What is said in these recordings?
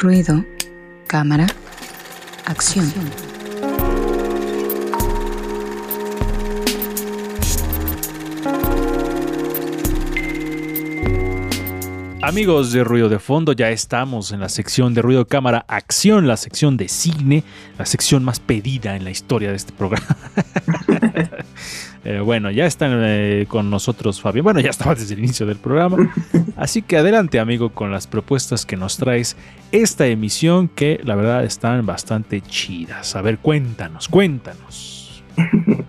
Ruido, cámara, acción. Amigos de Ruido de Fondo, ya estamos en la sección de Ruido Cámara Acción, la sección de cine, la sección más pedida en la historia de este programa. Eh, bueno, ya están eh, con nosotros Fabián. Bueno, ya estaba desde el inicio del programa. Así que adelante, amigo, con las propuestas que nos traes esta emisión, que la verdad están bastante chidas. A ver, cuéntanos, cuéntanos.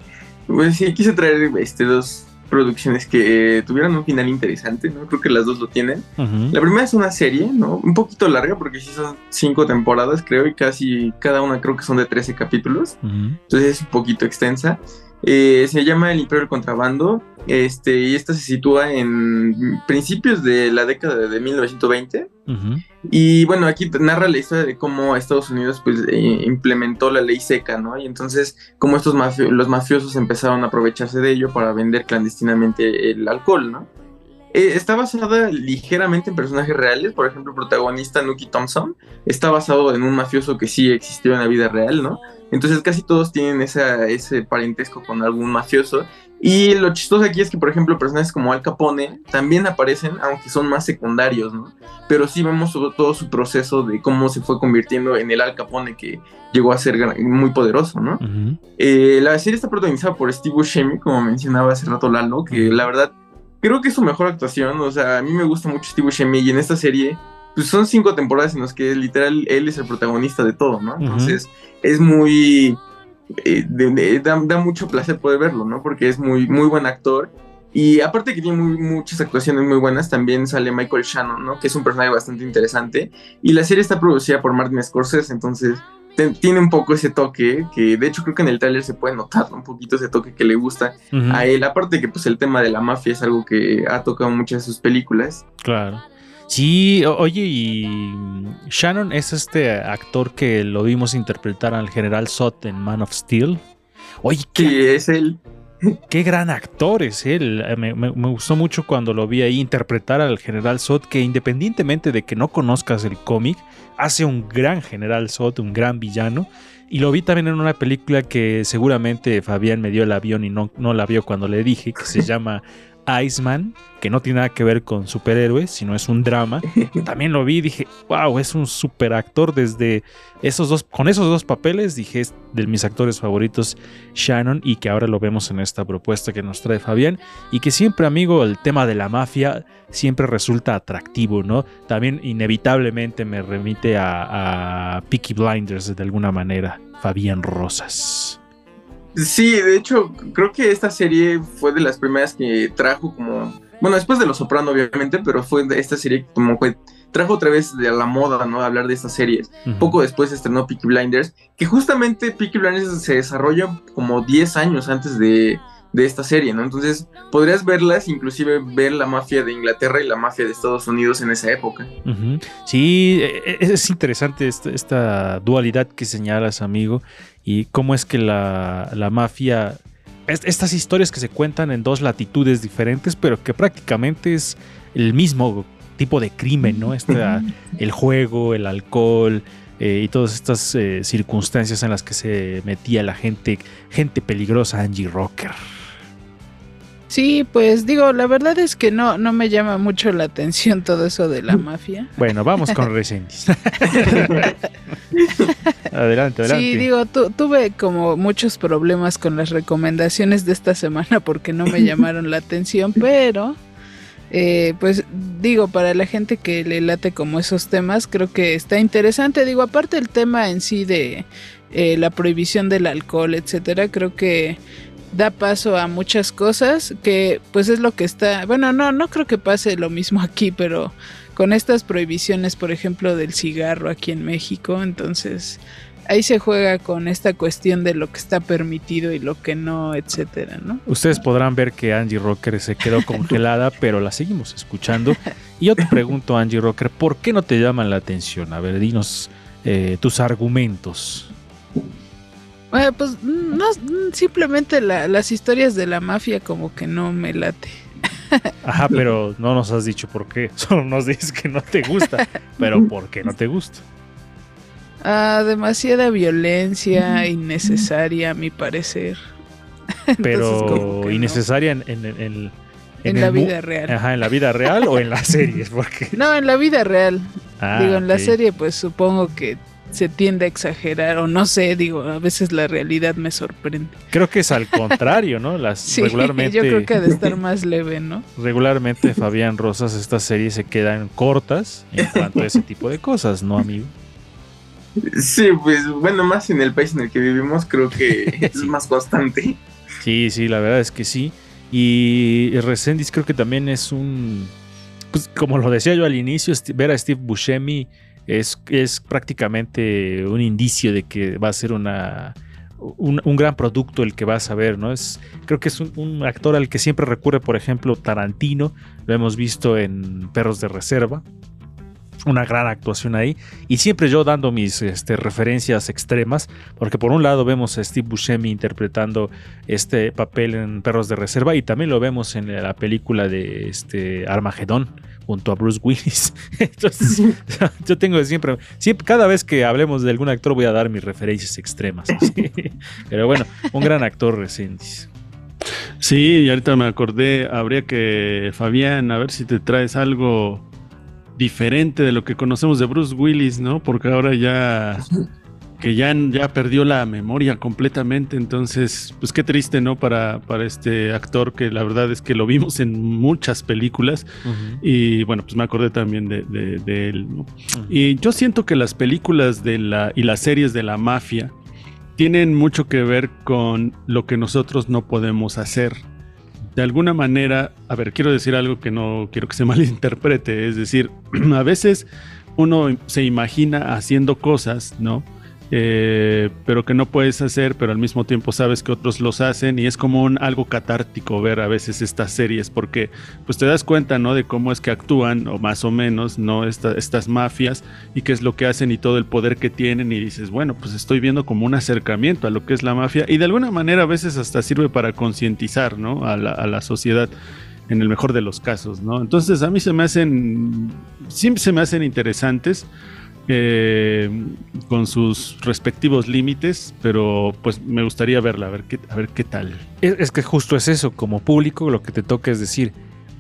Pues sí, quise traer este, dos producciones que tuvieron un final interesante, ¿no? Creo que las dos lo tienen. La primera es una serie, ¿no? Un poquito larga porque sí son cinco temporadas, creo, y casi cada una creo que son de 13 capítulos. Entonces es un poquito extensa. Eh, se llama El Imperio del Contrabando este, y esta se sitúa en principios de la década de 1920. Y bueno, aquí narra la historia de cómo Estados Unidos pues, eh, implementó la ley seca, ¿no? Y entonces cómo estos los mafiosos empezaron a aprovecharse de ello para vender clandestinamente el alcohol, ¿no? Eh, está basada ligeramente en personajes reales, por ejemplo, el protagonista Nuki Thompson está basado en un mafioso que sí existió en la vida real, ¿no? Entonces casi todos tienen ese parentesco con algún mafioso. Y lo chistoso aquí es que, por ejemplo, personajes como Al Capone también aparecen, aunque son más secundarios, ¿no? Pero sí vemos todo, su proceso de cómo se fue convirtiendo en el Al Capone que llegó a ser muy poderoso, ¿no? Eh, la serie está protagonizada por Steve Buscemi, como mencionaba hace rato Lalo, que la verdad creo que es su mejor actuación. O sea, a mí me gusta mucho Steve Buscemi y en esta serie pues son cinco temporadas en las que literal él es el protagonista de todo, ¿no? Entonces es muy... Eh, da, mucho placer poder verlo, ¿no? Porque es muy, muy buen actor. Y aparte que tiene muchas actuaciones muy buenas, también sale Michael Shannon, ¿no? Que es un personaje bastante interesante. Y la serie está producida por Martin Scorsese, entonces tiene un poco ese toque, que de hecho creo que en el tráiler se puede notar un poquito ese toque que le gusta a él. Aparte que pues el tema de la mafia es algo que ha tocado muchas de sus películas. Claro. Sí, oye, y Shannon es este actor que lo vimos interpretar al general Sot en Man of Steel. Oye, ¿qué es él? Qué gran actor es él. Eh, me, gustó mucho cuando lo vi ahí interpretar al general Sot, que independientemente de que no conozcas el cómic, hace un gran general Sot, un gran villano. Y lo vi también en una película que seguramente Fabián me dio el avión y no, no la vio cuando le dije, que se llama Iceman, que no tiene nada que ver con superhéroes, sino es un drama. También lo vi y dije, wow, es un super actor desde esos dos, con esos dos papeles, dije, es de mis actores favoritos, Shannon, y que ahora lo vemos en esta propuesta que nos trae Fabián, y que siempre, amigo, el tema de la mafia siempre resulta atractivo, ¿no? También inevitablemente me remite a, a Peaky Blinders de alguna manera, Fabián Rosas. Sí, de hecho, creo que esta serie fue de las primeras que trajo como. Bueno, después de Los Soprano, obviamente, pero fue de esta serie como fue. Trajo otra vez de la moda, ¿no? Hablar de estas series. Poco después estrenó Peaky Blinders, que justamente Peaky Blinders se desarrolla como 10 años antes de, de esta serie, ¿no? Entonces podrías verlas, inclusive ver la mafia de Inglaterra y la mafia de Estados Unidos en esa época. Sí, e, e, es interesante esta, dualidad que señalas, amigo, y cómo es que la, la mafia, estas historias que se cuentan en dos latitudes diferentes, pero que prácticamente es el mismo tipo de crimen, ¿no? Este, el juego, el alcohol, eh, y todas estas eh, circunstancias en las que se metía la gente, gente peligrosa, Angie Rocker. Sí, pues digo, la verdad es que no, no me llama mucho la atención todo eso de la mafia. Bueno, vamos con Resendiz. adelante, adelante. Sí, digo, tuve como muchos problemas con las recomendaciones de esta semana porque no me llamaron la atención, pero eh, pues digo, para la gente que le late como esos temas, creo que está interesante. Digo, aparte el tema en sí de eh, la prohibición del alcohol, etcétera, creo que da paso a muchas cosas que pues es lo que está, bueno, no, no creo que pase lo mismo aquí, pero con estas prohibiciones, por ejemplo, del cigarro aquí en México, entonces ahí se juega con esta cuestión de lo que está permitido y lo que no, etcétera, ¿no? Ustedes podrán ver que Angie Rocker se quedó congelada, pero la seguimos escuchando. Y yo te pregunto, Angie Rocker, ¿por qué no te llaman la atención? A ver, dinos eh, tus argumentos. Bueno, pues no, simplemente las historias de la mafia como que no me late. Ajá, pero no nos has dicho por qué. Solo nos dices que no te gusta. Pero ¿por qué no te gusta? Ah, demasiada violencia innecesaria, a mi parecer. Pero innecesaria en, en, en, la vida real. Ajá, en la vida real o en las series, porque. No, en la vida real. Ah, digo, en la serie, pues supongo que se tiende a exagerar, o no sé, digo, a veces la realidad me sorprende. Creo que es al contrario, ¿no? Las sí, regularmente. Yo creo que ha de estar más leve, ¿no? Regularmente, Fabián Rosas, estas series se quedan cortas en cuanto a ese tipo de cosas, ¿no, amigo? Sí, pues bueno, más en el país en el que vivimos, creo que es más constante. Sí, sí, la verdad es que sí. Y Resendis creo que también es un. Pues como lo decía yo al inicio, ver a Steve Buscemi es, es prácticamente un indicio de que va a ser una. Un, gran producto el que vas a ver, ¿no? Es, creo que es un, actor al que siempre recurre, por ejemplo, Tarantino, lo hemos visto en Perros de Reserva, una gran actuación ahí. Y siempre yo dando mis este, referencias extremas, porque por un lado vemos a Steve Buscemi interpretando este papel en Perros de Reserva y también lo vemos en la película de este, Armagedón junto a Bruce Willis. Entonces, yo tengo siempre, siempre, cada vez que hablemos de algún actor voy a dar mis referencias extremas. Pero bueno, un gran actor reciente. Sí, y ahorita me acordé, habría que, Fabián, a ver si te traes algo diferente de lo que conocemos de Bruce Willis, ¿no? Porque ahora ya que ya, ya perdió la memoria completamente, entonces, pues qué triste, ¿no? Para, para este actor que la verdad es que lo vimos en muchas películas y bueno, pues me acordé también de, él, ¿no? Y yo siento que las películas de la, y las series de la mafia tienen mucho que ver con lo que nosotros no podemos hacer de alguna manera, a ver, quiero decir algo que no quiero que se malinterprete, es decir, a veces uno se imagina haciendo cosas, ¿no? Eh, pero que no puedes hacer, pero al mismo tiempo sabes que otros los hacen y es como un, algo catártico ver a veces estas series porque pues te das cuenta, ¿no? De cómo es que actúan o más o menos, ¿no? estas mafias y qué es lo que hacen y todo el poder que tienen y dices, bueno, pues estoy viendo como un acercamiento a lo que es la mafia y de alguna manera a veces hasta sirve para concientizar, ¿no? A la, sociedad en el mejor de los casos, ¿no? Entonces a mí se me hacen, siempre se me hacen interesantes eh, con sus respectivos límites, pero pues me gustaría verla, a ver qué, a ver qué tal. Es, que justo es eso, como público lo que te toca es decir,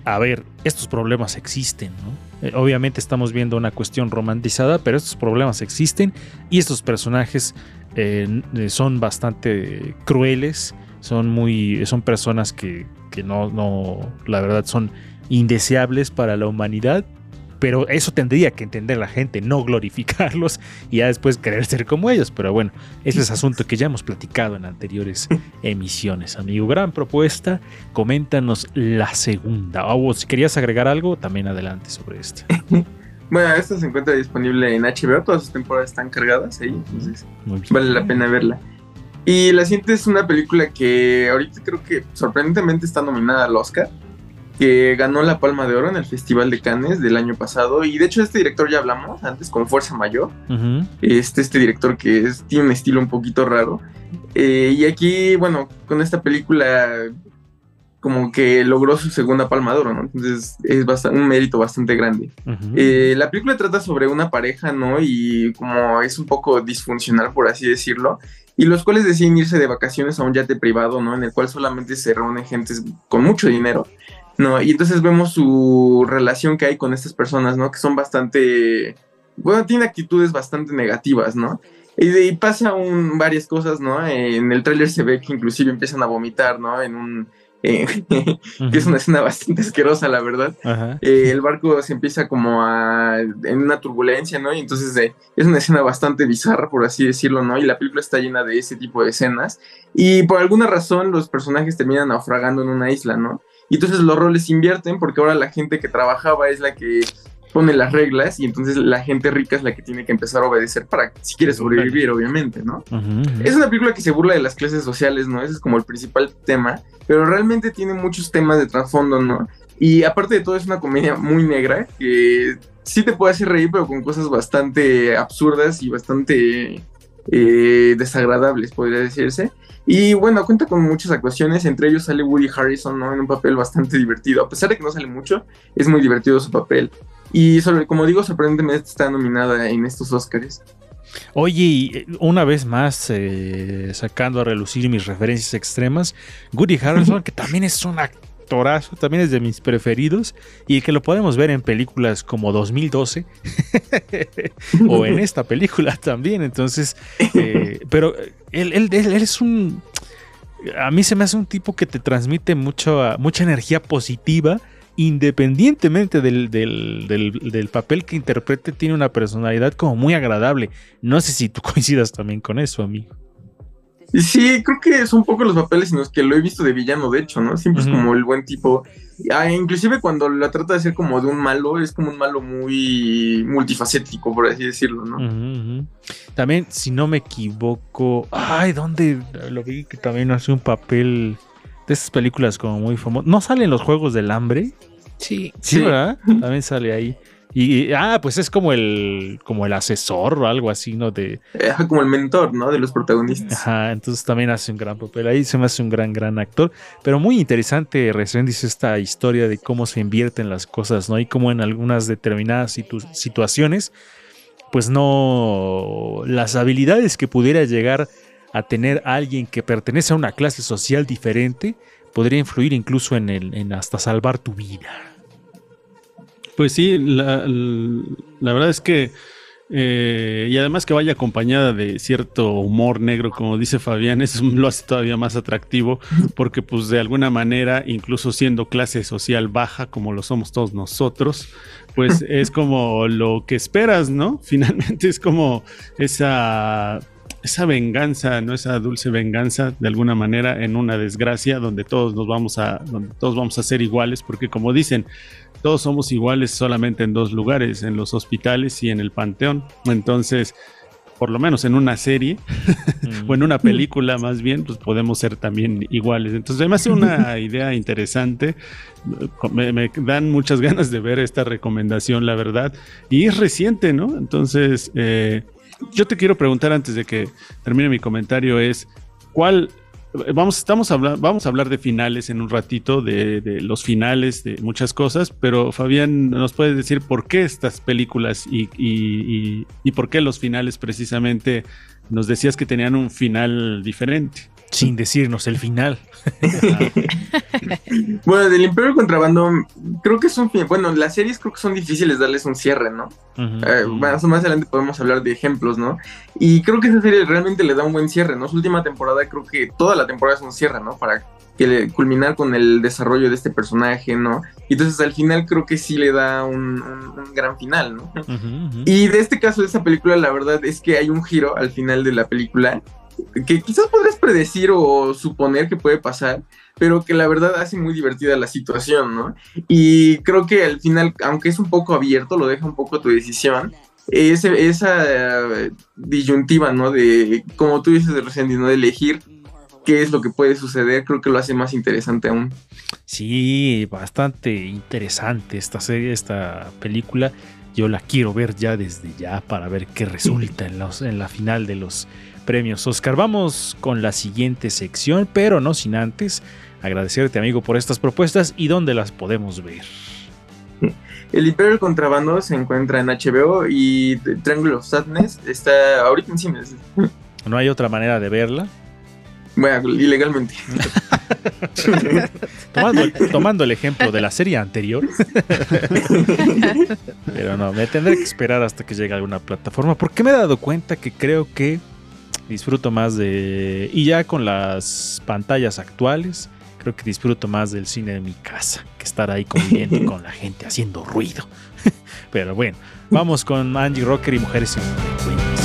a ver, estos problemas existen, ¿no? Eh, obviamente estamos viendo una cuestión romantizada, pero estos problemas existen y estos personajes eh, son bastante crueles, son muy, son personas que, que no, no, la verdad son indeseables para la humanidad pero eso tendría que entender la gente, no glorificarlos y ya después querer ser como ellos. Pero bueno, ese es asunto que ya hemos platicado en anteriores emisiones, amigo. Gran propuesta. Coméntanos la segunda. O si querías agregar algo, también adelante sobre esto. Bueno, esta se encuentra disponible en HBO, todas sus temporadas están cargadas ahí, entonces vale la pena verla. Y la siguiente es una película que ahorita creo que sorprendentemente está nominada al Oscar que ganó la Palma de Oro en el Festival de Cannes del año pasado. Y de hecho, este director ya hablamos antes con Fuerza Mayor. este, este director que es, tiene un estilo un poquito raro. Eh, y aquí, bueno, con esta película, como que logró su segunda Palma de Oro, ¿no? Entonces es un mérito bastante grande. Eh, la película trata sobre una pareja, ¿no? Y como es un poco disfuncional, por así decirlo. Y los cuales deciden irse de vacaciones a un yate privado, ¿no? En el cual solamente se reúnen gentes con mucho dinero ¿no? Y entonces vemos su relación que hay con estas personas, ¿no? Que son bastante, bueno, tiene actitudes bastante negativas, ¿no? Y ahí pasa varias cosas, ¿no? En el tráiler se ve que inclusive empiezan a vomitar, ¿no? En un... Eh, que es una escena bastante asquerosa, la verdad. Eh, el barco se empieza como a... en una turbulencia, ¿no? Y entonces eh, es una escena bastante bizarra, por así decirlo, ¿no? Y la película está llena de ese tipo de escenas. Y por alguna razón los personajes terminan naufragando en una isla, ¿no? Y entonces los roles invierten porque ahora la gente que trabajaba es la que pone las reglas y entonces la gente rica es la que tiene que empezar a obedecer para si quiere sobrevivir, obviamente, ¿no? Es una película que se burla de las clases sociales, ¿no? Ese es como el principal tema, pero realmente tiene muchos temas de trasfondo, ¿no? Y aparte de todo es una comedia muy negra que sí te puede hacer reír, pero con cosas bastante absurdas y bastante eh, desagradables, podría decirse. Y bueno, cuenta con muchas actuaciones, entre ellos sale Woody Harrison, ¿no? En un papel bastante divertido. A pesar de que no sale mucho, es muy divertido su papel. Y sobre, como digo, sorprendentemente está nominada en estos Oscars. Oye, eh, una vez más, eh, sacando a relucir mis referencias extremas, Woody Harrelson, que también es un actorazo, también es de mis preferidos, y que lo podemos ver en películas como 2012, o en esta película también, entonces, eh, pero él, él, es un... A mí se me hace un tipo que te transmite mucho, mucha energía positiva, independientemente del, papel que interprete, tiene una personalidad como muy agradable. No sé si tú coincidas también con eso, amigo. Sí, creo que es un poco los papeles en los que lo he visto de villano, de hecho, ¿no? Siempre es como el buen tipo. Ah, inclusive cuando la trata de ser como de un malo, es como un malo muy multifacético, por así decirlo, ¿no? También, si no me equivoco, ay, ¿dónde lo vi que también hace un papel de esas películas como muy famosas? ¿No salen los Juegos del Hambre? Sí. Sí, ¿verdad? También sale ahí. Y, ah, pues es como el, como el asesor o algo así, ¿no? De, como el mentor, ¿no? De los protagonistas. Ajá, entonces también hace un gran papel. Ahí se me hace un gran, gran actor. Pero muy interesante, recién dice esta historia de cómo se invierten las cosas, ¿no? Y cómo en algunas determinadas situaciones, pues no. Las habilidades que pudiera llegar a tener alguien que pertenece a una clase social diferente podría influir incluso en, el, en hasta salvar tu vida. Pues sí, la, verdad es que, eh, y además que vaya acompañada de cierto humor negro, como dice Fabián, eso lo hace todavía más atractivo, porque pues de alguna manera, incluso siendo clase social baja, como lo somos todos nosotros, pues es como lo que esperas, ¿no? Finalmente es como esa esa venganza, no esa dulce venganza de alguna manera en una desgracia donde todos nos vamos a donde todos vamos a ser iguales porque como dicen, todos somos iguales solamente en dos lugares, en los hospitales y en el panteón. Entonces, por lo menos en una serie o en una mm. película más bien, pues podemos ser también iguales. Entonces, me hace una idea interesante. Me, dan muchas ganas de ver esta recomendación, la verdad. Y es reciente, ¿no? Entonces, eh, yo te quiero preguntar antes de que termine mi comentario es, ¿cuál Vamos, estamos vamos a hablar de finales en un ratito, de, los finales, de muchas cosas, pero Fabián, ¿nos puedes decir por qué estas películas y, y por qué los finales precisamente nos decías que tenían un final diferente? Sin decirnos el final. bueno, del Imperio Contrabando, creo que es un fin. Bueno, las series creo que son difíciles darles un cierre, ¿no? Eh, más, más adelante podemos hablar de ejemplos, ¿no? Y creo que esa serie realmente le da un buen cierre, ¿no? Su última temporada, creo que toda la temporada es un cierre, ¿no? Para que culminar con el desarrollo de este personaje, ¿no? Y entonces al final creo que sí le da un, gran final, ¿no? Y de este caso de esta película, la verdad es que hay un giro al final de la película que quizás podrías predecir o suponer que puede pasar, pero que la verdad hace muy divertida la situación, ¿no? Y creo que al final, aunque es un poco abierto, lo deja un poco a tu decisión, esa disyuntiva, ¿no? De, como tú dices de recién, ¿no? De elegir qué es lo que puede suceder, creo que lo hace más interesante aún. Sí, bastante interesante esta serie, esta película. Yo la quiero ver ya desde ya para ver qué resulta en, los, en la final de los premios Oscar. Vamos con la siguiente sección, pero no sin antes agradecerte amigo por estas propuestas y dónde las podemos ver. El Imperio del Contrabando se encuentra en HBO y Triangle of Sadness está ahorita en cines. ¿No hay otra manera de verla? Bueno, ilegalmente. tomando, el ejemplo de la serie anterior. Pero no, me tendré que esperar hasta que llegue a alguna plataforma. Porque me he dado cuenta que creo que disfruto más de... Y ya con las pantallas actuales, creo que disfruto más del cine de mi casa que estar ahí conviviendo con la gente haciendo ruido. Pero bueno, vamos con Angie Rocker y Mujeres en